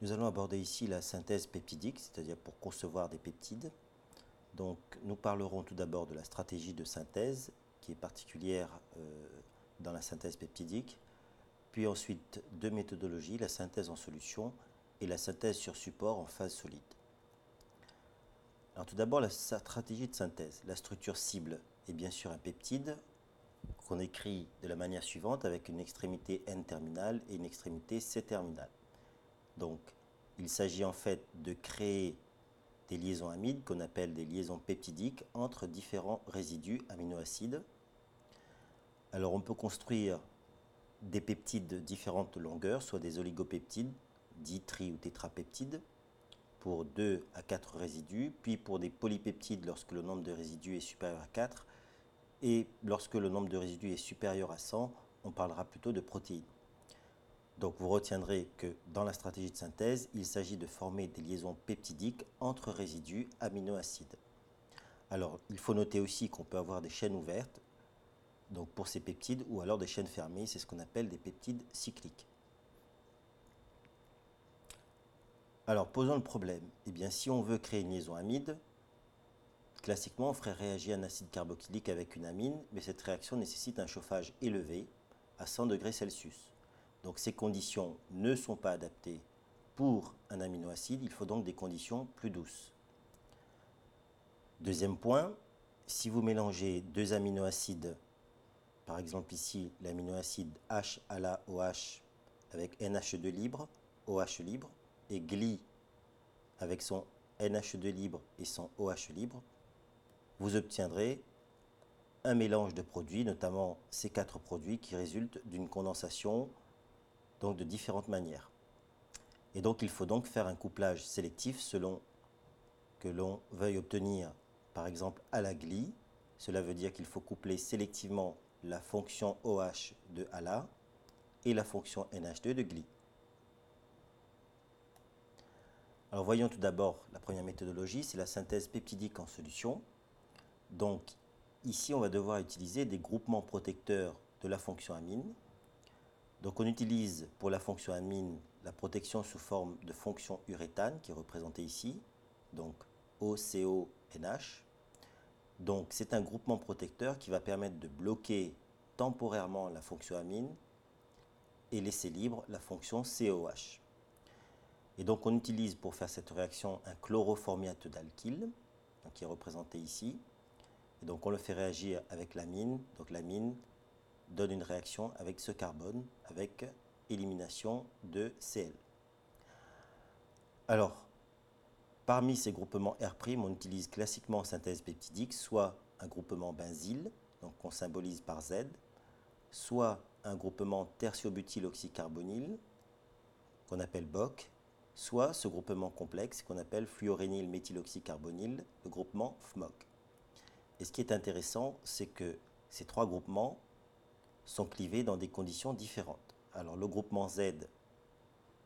Nous allons aborder ici la synthèse peptidique, c'est-à-dire pour concevoir des peptides. Donc, nous parlerons tout d'abord de la stratégie de synthèse, qui est particulière euh, dans la synthèse peptidique, puis ensuite deux méthodologies, la synthèse en solution et la synthèse sur support en phase solide. Tout d'abord, la stratégie de synthèse. La structure cible est bien sûr un peptide qu'on écrit de la manière suivante avec une extrémité N-terminale et une extrémité C-terminale. Donc, il s'agit en fait de créer des liaisons amides qu'on appelle des liaisons peptidiques entre différents résidus aminoacides. Alors, on peut construire des peptides de différentes longueurs, soit des oligopeptides, dits tri ou tétrapeptides, pour 2 à 4 résidus, puis pour des polypeptides lorsque le nombre de résidus est supérieur à 4, et lorsque le nombre de résidus est supérieur à 100, on parlera plutôt de protéines. Donc vous retiendrez que dans la stratégie de synthèse, il s'agit de former des liaisons peptidiques entre résidus aminoacides. Alors il faut noter aussi qu'on peut avoir des chaînes ouvertes, donc pour ces peptides, ou alors des chaînes fermées, c'est ce qu'on appelle des peptides cycliques. Alors posons le problème. Eh bien si on veut créer une liaison amide, classiquement on ferait réagir un acide carboxylique avec une amine, mais cette réaction nécessite un chauffage élevé à 100 degrés Celsius. Donc ces conditions ne sont pas adaptées pour un aminoacide, il faut donc des conditions plus douces. Deuxième point, si vous mélangez deux aminoacides, par exemple ici l'aminoacide H à la OH avec NH2 libre, OH libre, et GLI avec son NH2 libre et son OH libre, vous obtiendrez un mélange de produits, notamment ces quatre produits qui résultent d'une condensation donc de différentes manières. Et donc il faut donc faire un couplage sélectif selon que l'on veuille obtenir par exemple à la gli. Cela veut dire qu'il faut coupler sélectivement la fonction OH de ALA et la fonction NH2 de GLI. Alors voyons tout d'abord la première méthodologie, c'est la synthèse peptidique en solution. Donc ici on va devoir utiliser des groupements protecteurs de la fonction amine donc on utilise pour la fonction amine la protection sous forme de fonction uréthane qui est représentée ici, donc OCONH. Donc c'est un groupement protecteur qui va permettre de bloquer temporairement la fonction amine et laisser libre la fonction COH. Et donc on utilise pour faire cette réaction un chloroformiate d'alkyle, qui est représenté ici. Et donc on le fait réagir avec l'amine, donc l'amine donne une réaction avec ce carbone, avec élimination de Cl. Alors, parmi ces groupements R', on utilise classiquement en synthèse peptidique soit un groupement benzyle, donc qu'on symbolise par Z, soit un groupement tertiobutyle-oxycarbonyle, qu'on appelle BOC, soit ce groupement complexe qu'on appelle fluorényl méthyloxycarbonyle, le groupement FMOC. Et ce qui est intéressant, c'est que ces trois groupements sont clivés dans des conditions différentes. Alors le groupement Z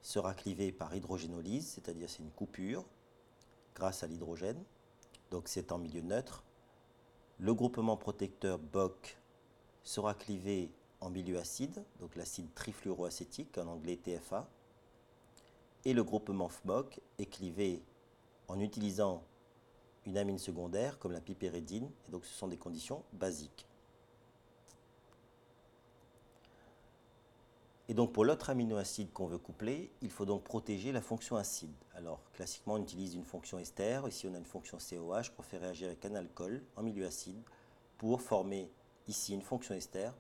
sera clivé par hydrogénolyse, c'est-à-dire c'est une coupure grâce à l'hydrogène, donc c'est en milieu neutre. Le groupement protecteur BOC sera clivé en milieu acide, donc l'acide trifluoroacétique, en anglais TFA. Et le groupement FMOC est clivé en utilisant une amine secondaire comme la piperidine, et donc ce sont des conditions basiques. Et donc pour l'autre aminoacide qu'on veut coupler, il faut donc protéger la fonction acide. Alors classiquement on utilise une fonction ester, ici on a une fonction COH pour faire réagir avec un alcool en milieu acide pour former ici une fonction ester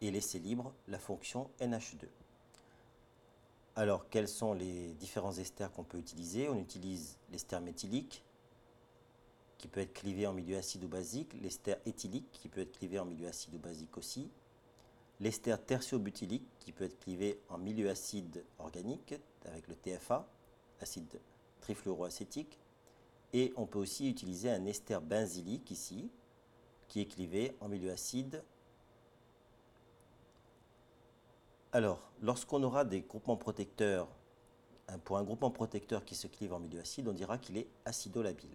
et laisser libre la fonction NH2. Alors quels sont les différents esters qu'on peut utiliser? On utilise l'ester méthylique qui peut être clivé en milieu acide ou basique, l'ester éthylique qui peut être clivé en milieu acide ou basique aussi, l'ester tertiobutylique qui peut être clivé en milieu acide organique avec le TFA, acide trifluoroacétique, et on peut aussi utiliser un ester benzylique ici, qui est clivé en milieu acide. Alors, lorsqu'on aura des groupements protecteurs, pour un groupement protecteur qui se clive en milieu acide, on dira qu'il est acidolabile.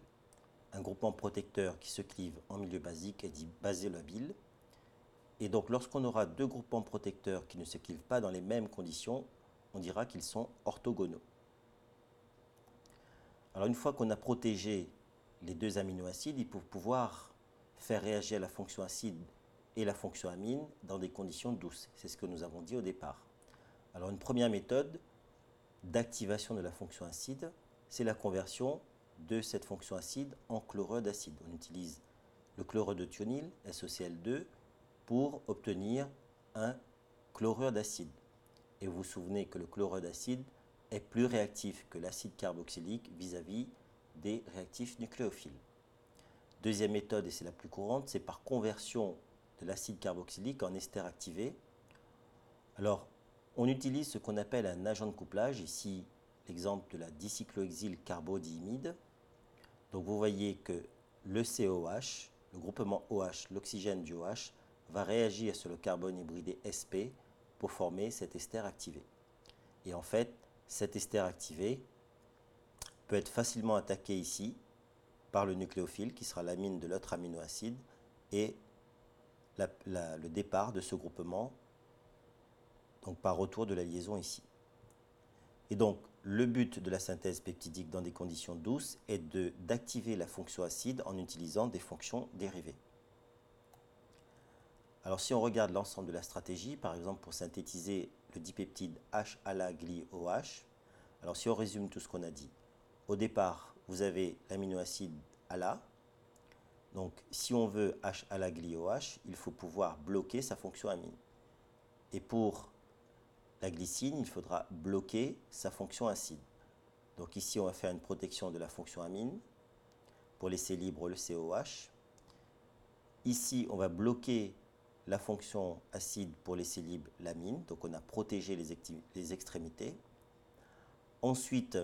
Un groupement protecteur qui se clive en milieu basique est dit basolabile. Et donc lorsqu'on aura deux groupements protecteurs qui ne se pas dans les mêmes conditions, on dira qu'ils sont orthogonaux. Alors une fois qu'on a protégé les deux aminoacides, il faut pouvoir faire réagir la fonction acide et la fonction amine dans des conditions douces. C'est ce que nous avons dit au départ. Alors une première méthode d'activation de la fonction acide, c'est la conversion de cette fonction acide en chlorure d'acide. On utilise le chlorure de thionyle, SOCl2, pour obtenir un chlorure d'acide. Et vous vous souvenez que le chlorure d'acide est plus réactif que l'acide carboxylique vis-à-vis des réactifs nucléophiles. Deuxième méthode, et c'est la plus courante, c'est par conversion de l'acide carboxylique en ester activé. Alors, on utilise ce qu'on appelle un agent de couplage, ici l'exemple de la dicyclohexyl carbodiimide. Donc vous voyez que le COH, le groupement OH, l'oxygène du OH, va réagir sur le carbone hybridé SP pour former cet ester activé. Et en fait, cet ester activé peut être facilement attaqué ici par le nucléophile qui sera l'amine de l'autre aminoacide et le départ de ce groupement donc par retour de la liaison ici. Et donc le but de la synthèse peptidique dans des conditions douces est d'activer la fonction acide en utilisant des fonctions dérivées. Alors si on regarde l'ensemble de la stratégie, par exemple pour synthétiser le dipeptide H-ala-gli-OH, alors si on résume tout ce qu'on a dit, au départ, vous avez l'aminoacide ALA. Donc si on veut H-ala-gli-OH, il faut pouvoir bloquer sa fonction amine. Et pour la glycine, il faudra bloquer sa fonction acide. Donc ici, on va faire une protection de la fonction amine pour laisser libre le COH. Ici, on va bloquer la fonction acide pour laisser libre l'amine. Donc on a protégé les, les extrémités. Ensuite,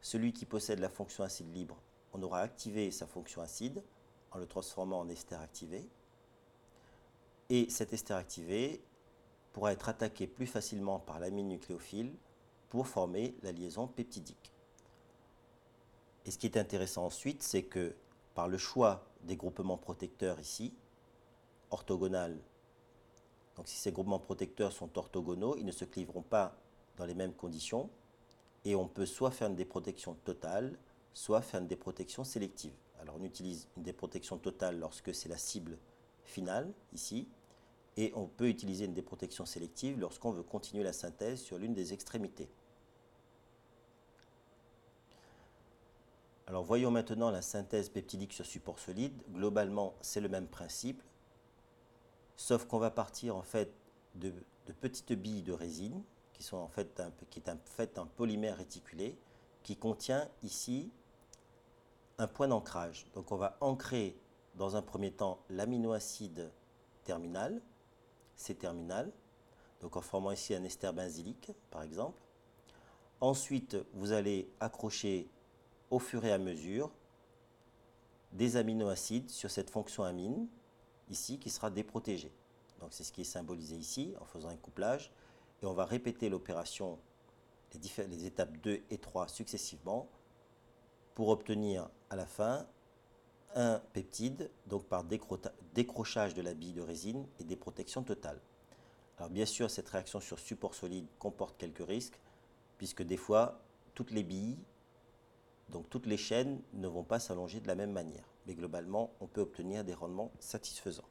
celui qui possède la fonction acide libre, on aura activé sa fonction acide en le transformant en ester activé. Et cet ester activé, pourra être attaqué plus facilement par l'amine nucléophile pour former la liaison peptidique. Et ce qui est intéressant ensuite, c'est que par le choix des groupements protecteurs ici, orthogonal, donc si ces groupements protecteurs sont orthogonaux, ils ne se cliveront pas dans les mêmes conditions, et on peut soit faire une déprotection totale, soit faire une déprotection sélective. Alors on utilise une déprotection totale lorsque c'est la cible finale, ici, et on peut utiliser une déprotection sélective lorsqu'on veut continuer la synthèse sur l'une des extrémités. Alors voyons maintenant la synthèse peptidique sur support solide. Globalement, c'est le même principe, sauf qu'on va partir en fait de, petites billes de résine qui sont en fait est fait un polymère réticulé qui contient ici un point d'ancrage. Donc on va ancrer dans un premier temps l'aminoacide terminal C-terminal, donc en formant ici un ester benzylique, par exemple. Ensuite, vous allez accrocher au fur et à mesure des aminoacides sur cette fonction amine, ici, qui sera déprotégée. Donc c'est ce qui est symbolisé ici, en faisant un couplage. Et on va répéter l'opération, les, les étapes 2 et 3 successivement, pour obtenir à la fin un peptide, donc par décrochage de la bille de résine et des protections totales. Alors bien sûr, cette réaction sur support solide comporte quelques risques, puisque des fois, toutes les billes, donc toutes les chaînes, ne vont pas s'allonger de la même manière. Mais globalement, on peut obtenir des rendements satisfaisants.